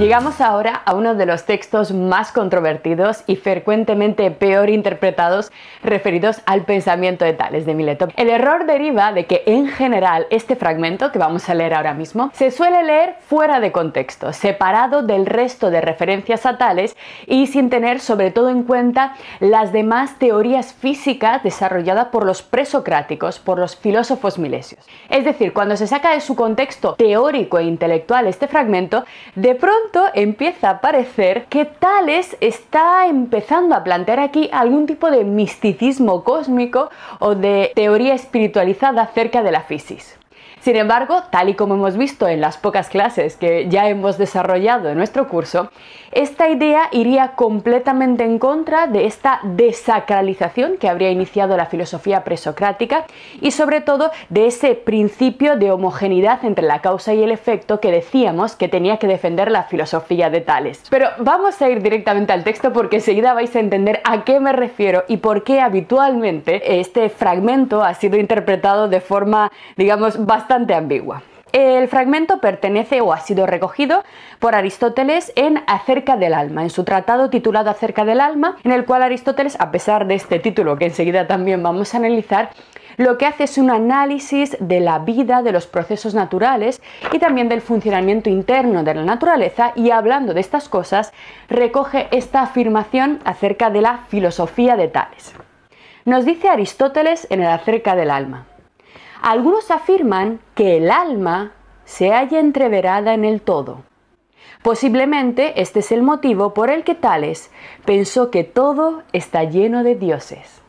Llegamos ahora a uno de los textos más controvertidos y frecuentemente peor interpretados referidos al pensamiento de Tales de Mileto. El error deriva de que en general este fragmento que vamos a leer ahora mismo se suele leer fuera de contexto, separado del resto de referencias a Tales y sin tener sobre todo en cuenta las demás teorías físicas desarrolladas por los presocráticos, por los filósofos milesios. Es decir, cuando se saca de su contexto teórico e intelectual este fragmento, de pronto empieza a parecer que Tales está empezando a plantear aquí algún tipo de misticismo cósmico o de teoría espiritualizada acerca de la física. Sin embargo, tal y como hemos visto en las pocas clases que ya hemos desarrollado en nuestro curso, esta idea iría completamente en contra de esta desacralización que habría iniciado la filosofía presocrática y sobre todo de ese principio de homogeneidad entre la causa y el efecto que decíamos que tenía que defender la filosofía de Tales. Pero vamos a ir directamente al texto porque enseguida vais a entender a qué me refiero y por qué habitualmente este fragmento ha sido interpretado de forma, digamos, bastante ambigua. El fragmento pertenece o ha sido recogido por Aristóteles en Acerca del alma, en su tratado titulado Acerca del alma, en el cual Aristóteles, a pesar de este título que enseguida también vamos a analizar, lo que hace es un análisis de la vida, de los procesos naturales y también del funcionamiento interno de la naturaleza y hablando de estas cosas, recoge esta afirmación acerca de la filosofía de Tales. Nos dice Aristóteles en el Acerca del alma. Algunos afirman que el alma se halla entreverada en el todo. Posiblemente este es el motivo por el que Tales pensó que todo está lleno de dioses.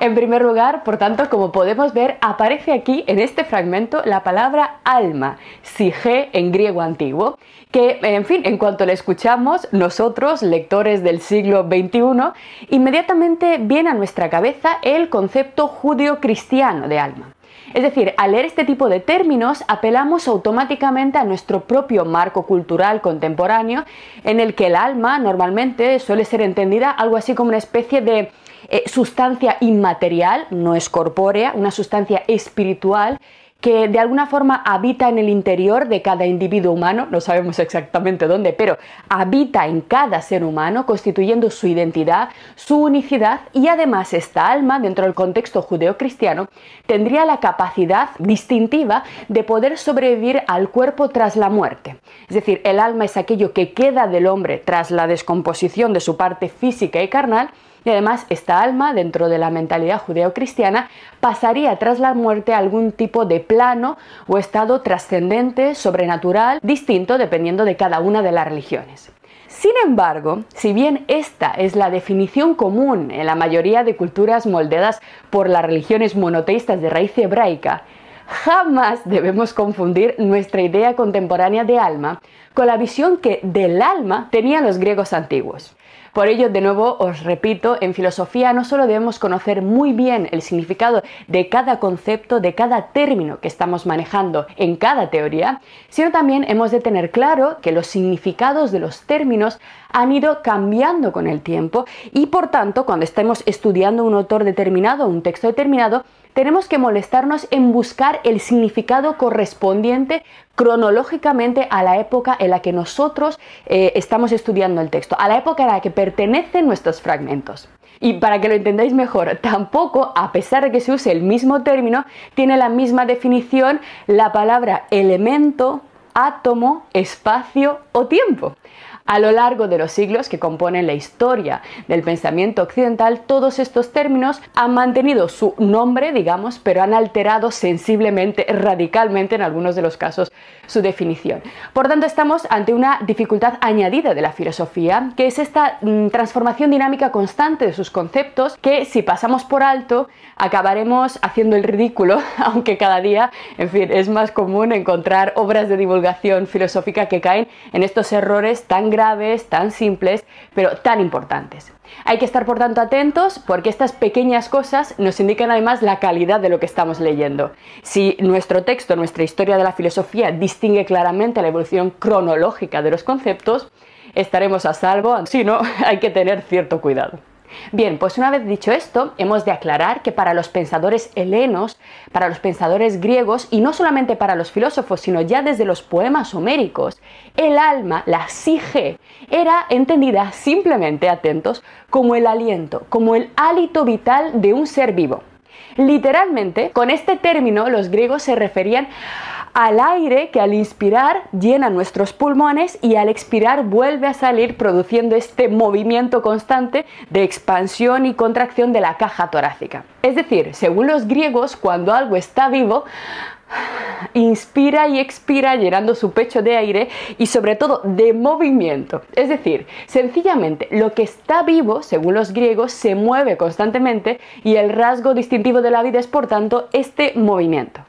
En primer lugar, por tanto, como podemos ver, aparece aquí en este fragmento la palabra alma, sige en griego antiguo, que, en fin, en cuanto la escuchamos, nosotros, lectores del siglo XXI, inmediatamente viene a nuestra cabeza el concepto judío-cristiano de alma. Es decir, al leer este tipo de términos apelamos automáticamente a nuestro propio marco cultural contemporáneo en el que el alma normalmente suele ser entendida algo así como una especie de eh, sustancia inmaterial, no es corpórea, una sustancia espiritual que de alguna forma habita en el interior de cada individuo humano, no sabemos exactamente dónde, pero habita en cada ser humano, constituyendo su identidad, su unicidad y además esta alma, dentro del contexto judeocristiano, tendría la capacidad distintiva de poder sobrevivir al cuerpo tras la muerte. Es decir, el alma es aquello que queda del hombre tras la descomposición de su parte física y carnal, y además, esta alma, dentro de la mentalidad judeo-cristiana, pasaría tras la muerte a algún tipo de plano o estado trascendente, sobrenatural, distinto dependiendo de cada una de las religiones. Sin embargo, si bien esta es la definición común en la mayoría de culturas moldeadas por las religiones monoteístas de raíz hebraica, jamás debemos confundir nuestra idea contemporánea de alma con la visión que del alma tenían los griegos antiguos. Por ello, de nuevo, os repito, en filosofía no solo debemos conocer muy bien el significado de cada concepto, de cada término que estamos manejando en cada teoría, sino también hemos de tener claro que los significados de los términos han ido cambiando con el tiempo y por tanto, cuando estemos estudiando un autor determinado, un texto determinado, tenemos que molestarnos en buscar el significado correspondiente cronológicamente a la época en la que nosotros eh, estamos estudiando el texto, a la época a la que pertenecen nuestros fragmentos. Y para que lo entendáis mejor, tampoco, a pesar de que se use el mismo término, tiene la misma definición la palabra elemento, átomo, espacio o tiempo. A lo largo de los siglos que componen la historia del pensamiento occidental, todos estos términos han mantenido su nombre, digamos, pero han alterado sensiblemente, radicalmente en algunos de los casos, su definición. Por tanto, estamos ante una dificultad añadida de la filosofía, que es esta mm, transformación dinámica constante de sus conceptos, que si pasamos por alto, acabaremos haciendo el ridículo, aunque cada día, en fin, es más común encontrar obras de divulgación filosófica que caen en estos errores tan graves, tan simples, pero tan importantes. Hay que estar por tanto atentos porque estas pequeñas cosas nos indican además la calidad de lo que estamos leyendo. Si nuestro texto, nuestra historia de la filosofía distingue claramente la evolución cronológica de los conceptos, estaremos a salvo, si no, hay que tener cierto cuidado. Bien, pues una vez dicho esto, hemos de aclarar que para los pensadores helenos, para los pensadores griegos, y no solamente para los filósofos, sino ya desde los poemas homéricos, el alma, la sige, era entendida simplemente, atentos, como el aliento, como el hálito vital de un ser vivo. Literalmente, con este término los griegos se referían al aire que al inspirar llena nuestros pulmones y al expirar vuelve a salir produciendo este movimiento constante de expansión y contracción de la caja torácica. Es decir, según los griegos, cuando algo está vivo, inspira y expira llenando su pecho de aire y sobre todo de movimiento. Es decir, sencillamente lo que está vivo, según los griegos, se mueve constantemente y el rasgo distintivo de la vida es por tanto este movimiento.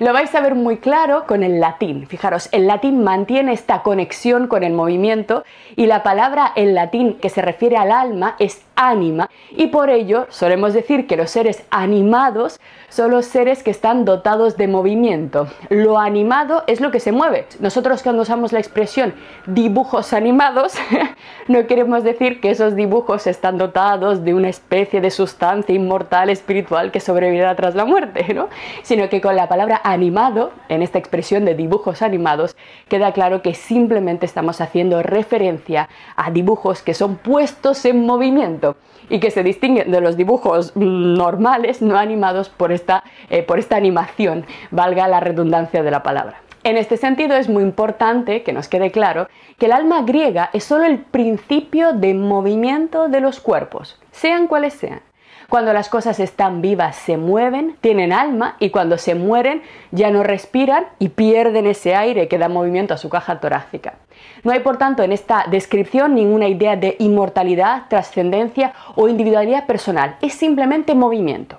Lo vais a ver muy claro con el latín. Fijaros, el latín mantiene esta conexión con el movimiento y la palabra en latín que se refiere al alma es ánima y por ello solemos decir que los seres animados son los seres que están dotados de movimiento. Lo animado es lo que se mueve. Nosotros cuando usamos la expresión dibujos animados, no queremos decir que esos dibujos están dotados de una especie de sustancia inmortal espiritual que sobrevivirá tras la muerte, ¿no? sino que con la palabra animado, en esta expresión de dibujos animados, queda claro que simplemente estamos haciendo referencia a dibujos que son puestos en y que se distinguen de los dibujos normales, no animados por esta, eh, por esta animación, valga la redundancia de la palabra. En este sentido es muy importante que nos quede claro que el alma griega es solo el principio de movimiento de los cuerpos, sean cuales sean. Cuando las cosas están vivas se mueven, tienen alma y cuando se mueren ya no respiran y pierden ese aire que da movimiento a su caja torácica. No hay por tanto en esta descripción ninguna idea de inmortalidad, trascendencia o individualidad personal, es simplemente movimiento.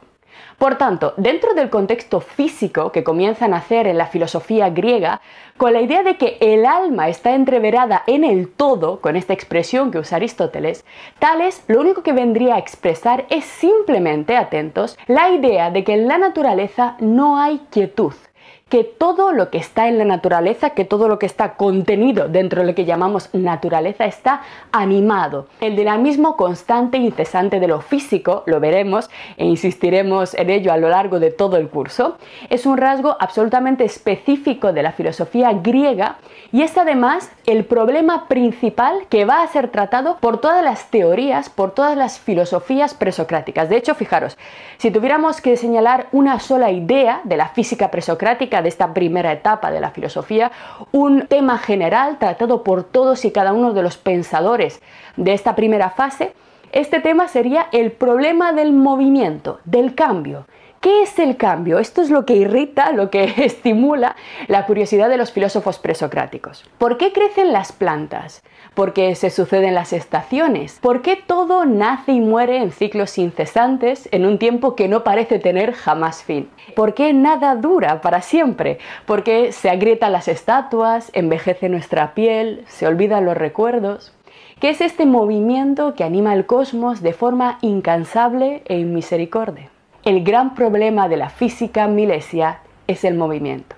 Por tanto, dentro del contexto físico que comienza a nacer en la filosofía griega, con la idea de que el alma está entreverada en el todo, con esta expresión que usa Aristóteles, Tales lo único que vendría a expresar es simplemente, atentos, la idea de que en la naturaleza no hay quietud, que todo lo que está en la naturaleza, que todo lo que está contenido dentro de lo que llamamos naturaleza está animado. El dinamismo constante e incesante de lo físico, lo veremos e insistiremos en ello a lo largo de todo el curso, es un rasgo absolutamente específico de la filosofía griega y es además el problema principal que va a ser tratado por todas las teorías, por todas las filosofías presocráticas. De hecho, fijaros, si tuviéramos que señalar una sola idea de la física presocrática, de esta primera etapa de la filosofía, un tema general tratado por todos y cada uno de los pensadores de esta primera fase. Este tema sería el problema del movimiento, del cambio. ¿Qué es el cambio? Esto es lo que irrita, lo que estimula la curiosidad de los filósofos presocráticos. ¿Por qué crecen las plantas? ¿Por qué se suceden las estaciones? ¿Por qué todo nace y muere en ciclos incesantes en un tiempo que no parece tener jamás fin? ¿Por qué nada dura para siempre? ¿Por qué se agrietan las estatuas, envejece nuestra piel, se olvidan los recuerdos? ¿Qué es este movimiento que anima el cosmos de forma incansable e inmisericordia? El gran problema de la física milesia es el movimiento.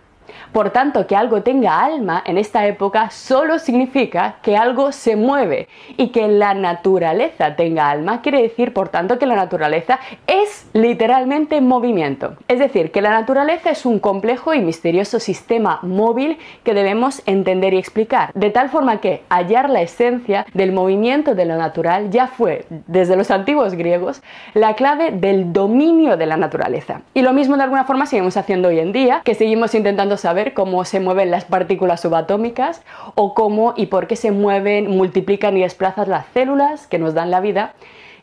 Por tanto, que algo tenga alma en esta época solo significa que algo se mueve y que la naturaleza tenga alma quiere decir, por tanto, que la naturaleza es literalmente movimiento. Es decir, que la naturaleza es un complejo y misterioso sistema móvil que debemos entender y explicar, de tal forma que hallar la esencia del movimiento de lo natural ya fue, desde los antiguos griegos, la clave del dominio de la naturaleza. Y lo mismo de alguna forma seguimos haciendo hoy en día, que seguimos intentando saber cómo se mueven las partículas subatómicas o cómo y por qué se mueven, multiplican y desplazan las células que nos dan la vida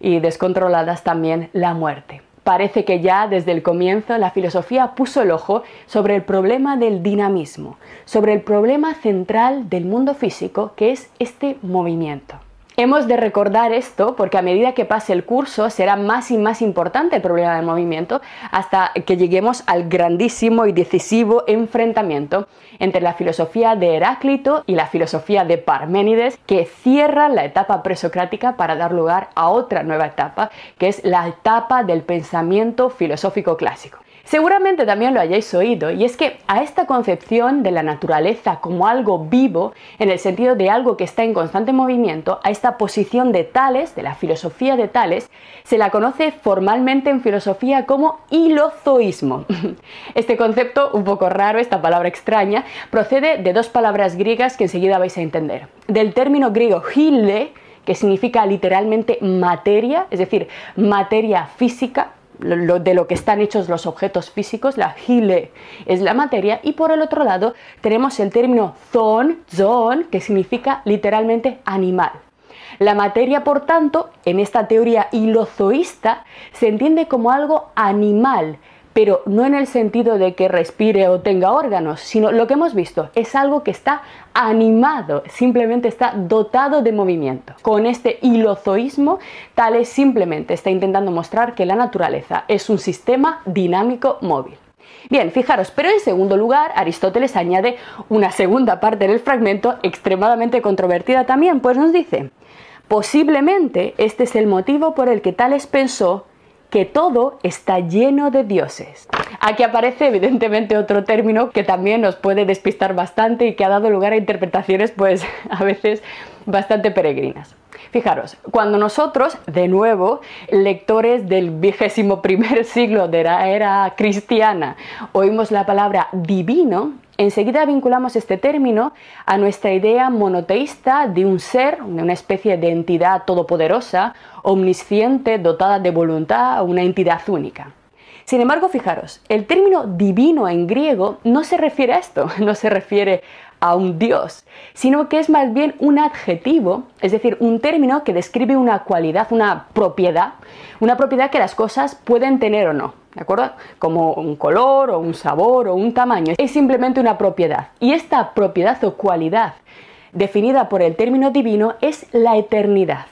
y descontroladas también la muerte. Parece que ya desde el comienzo la filosofía puso el ojo sobre el problema del dinamismo, sobre el problema central del mundo físico que es este movimiento. Hemos de recordar esto porque a medida que pase el curso será más y más importante el problema del movimiento hasta que lleguemos al grandísimo y decisivo enfrentamiento entre la filosofía de Heráclito y la filosofía de Parménides que cierra la etapa presocrática para dar lugar a otra nueva etapa que es la etapa del pensamiento filosófico clásico. Seguramente también lo hayáis oído, y es que a esta concepción de la naturaleza como algo vivo, en el sentido de algo que está en constante movimiento, a esta posición de Tales, de la filosofía de Tales, se la conoce formalmente en filosofía como hilozoísmo. Este concepto, un poco raro, esta palabra extraña, procede de dos palabras griegas que enseguida vais a entender. Del término griego hile, que significa literalmente materia, es decir, materia física, de lo que están hechos los objetos físicos, la hile es la materia, y por el otro lado tenemos el término zon, zon, que significa literalmente animal. La materia, por tanto, en esta teoría hilozoísta, se entiende como algo animal, pero no en el sentido de que respire o tenga órganos, sino lo que hemos visto, es algo que está animado, simplemente está dotado de movimiento. Con este hilozoísmo, Tales simplemente está intentando mostrar que la naturaleza es un sistema dinámico móvil. Bien, fijaros, pero en segundo lugar, Aristóteles añade una segunda parte del fragmento extremadamente controvertida también, pues nos dice, posiblemente este es el motivo por el que Tales pensó que todo está lleno de dioses. Aquí aparece evidentemente otro término que también nos puede despistar bastante y que ha dado lugar a interpretaciones pues a veces bastante peregrinas. Fijaros, cuando nosotros, de nuevo, lectores del vigésimo primer siglo de la era cristiana, oímos la palabra divino, enseguida vinculamos este término a nuestra idea monoteísta de un ser, una especie de entidad todopoderosa, omnisciente, dotada de voluntad, una entidad única. Sin embargo, fijaros, el término divino en griego no se refiere a esto, no se refiere a un dios, sino que es más bien un adjetivo, es decir, un término que describe una cualidad, una propiedad, una propiedad que las cosas pueden tener o no, ¿de acuerdo? Como un color o un sabor o un tamaño, es simplemente una propiedad. Y esta propiedad o cualidad definida por el término divino es la eternidad.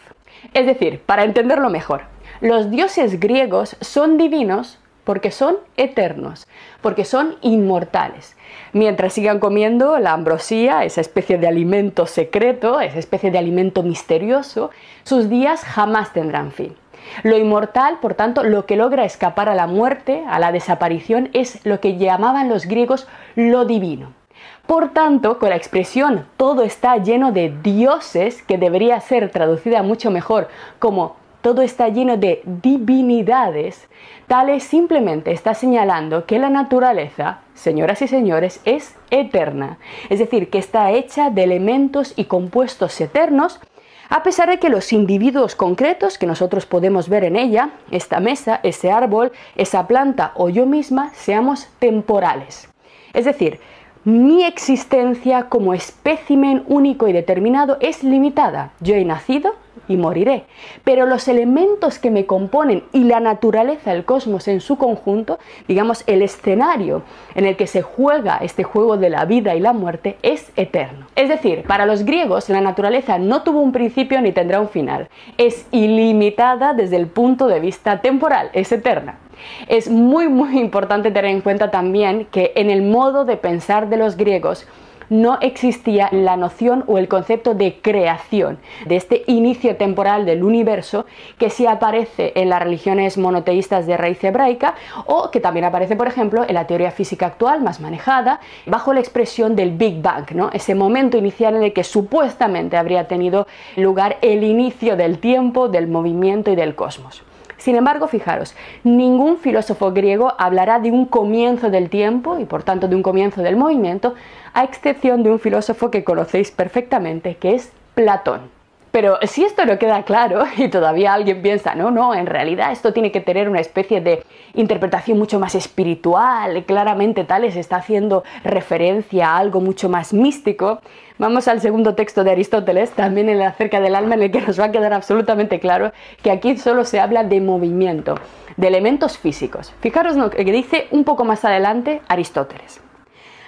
Es decir, para entenderlo mejor, los dioses griegos son divinos porque son eternos, porque son inmortales. Mientras sigan comiendo la ambrosía, esa especie de alimento secreto, esa especie de alimento misterioso, sus días jamás tendrán fin. Lo inmortal, por tanto, lo que logra escapar a la muerte, a la desaparición, es lo que llamaban los griegos lo divino. Por tanto, con la expresión todo está lleno de dioses, que debería ser traducida mucho mejor como todo está lleno de divinidades, Tales simplemente está señalando que la naturaleza, señoras y señores, es eterna, es decir, que está hecha de elementos y compuestos eternos, a pesar de que los individuos concretos que nosotros podemos ver en ella, esta mesa, ese árbol, esa planta o yo misma, seamos temporales. Es decir, mi existencia como espécimen único y determinado es limitada. Yo he nacido, y moriré. Pero los elementos que me componen y la naturaleza, el cosmos en su conjunto, digamos el escenario en el que se juega este juego de la vida y la muerte, es eterno. Es decir, para los griegos la naturaleza no tuvo un principio ni tendrá un final. Es ilimitada desde el punto de vista temporal, es eterna. Es muy muy importante tener en cuenta también que en el modo de pensar de los griegos, no existía la noción o el concepto de creación, de este inicio temporal del universo que sí aparece en las religiones monoteístas de raíz hebraica o que también aparece, por ejemplo, en la teoría física actual más manejada bajo la expresión del Big Bang, ¿no? ese momento inicial en el que supuestamente habría tenido lugar el inicio del tiempo, del movimiento y del cosmos. Sin embargo, fijaros, ningún filósofo griego hablará de un comienzo del tiempo y por tanto de un comienzo del movimiento, a excepción de un filósofo que conocéis perfectamente, que es Platón. Pero si esto no queda claro y todavía alguien piensa, no, no, en realidad esto tiene que tener una especie de interpretación mucho más espiritual, claramente Tales está haciendo referencia a algo mucho más místico, vamos al segundo texto de Aristóteles, también en el acerca del alma, en el que nos va a quedar absolutamente claro que aquí solo se habla de movimiento, de elementos físicos. Fijaros lo que dice un poco más adelante Aristóteles.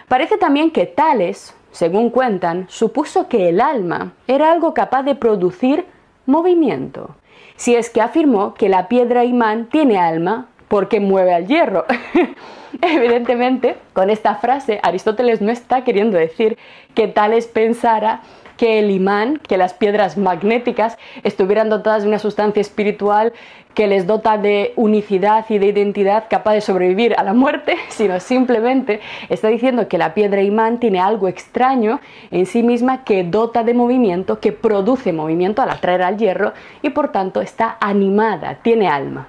Parece también que Tales, según cuentan, supuso que el alma era algo capaz de producir movimiento. Si es que afirmó que la piedra imán tiene alma, porque mueve al hierro. Evidentemente, con esta frase, Aristóteles no está queriendo decir que Tales pensara que el imán, que las piedras magnéticas estuvieran dotadas de una sustancia espiritual que les dota de unicidad y de identidad capaz de sobrevivir a la muerte, sino simplemente está diciendo que la piedra imán tiene algo extraño en sí misma que dota de movimiento, que produce movimiento al atraer al hierro y por tanto está animada, tiene alma.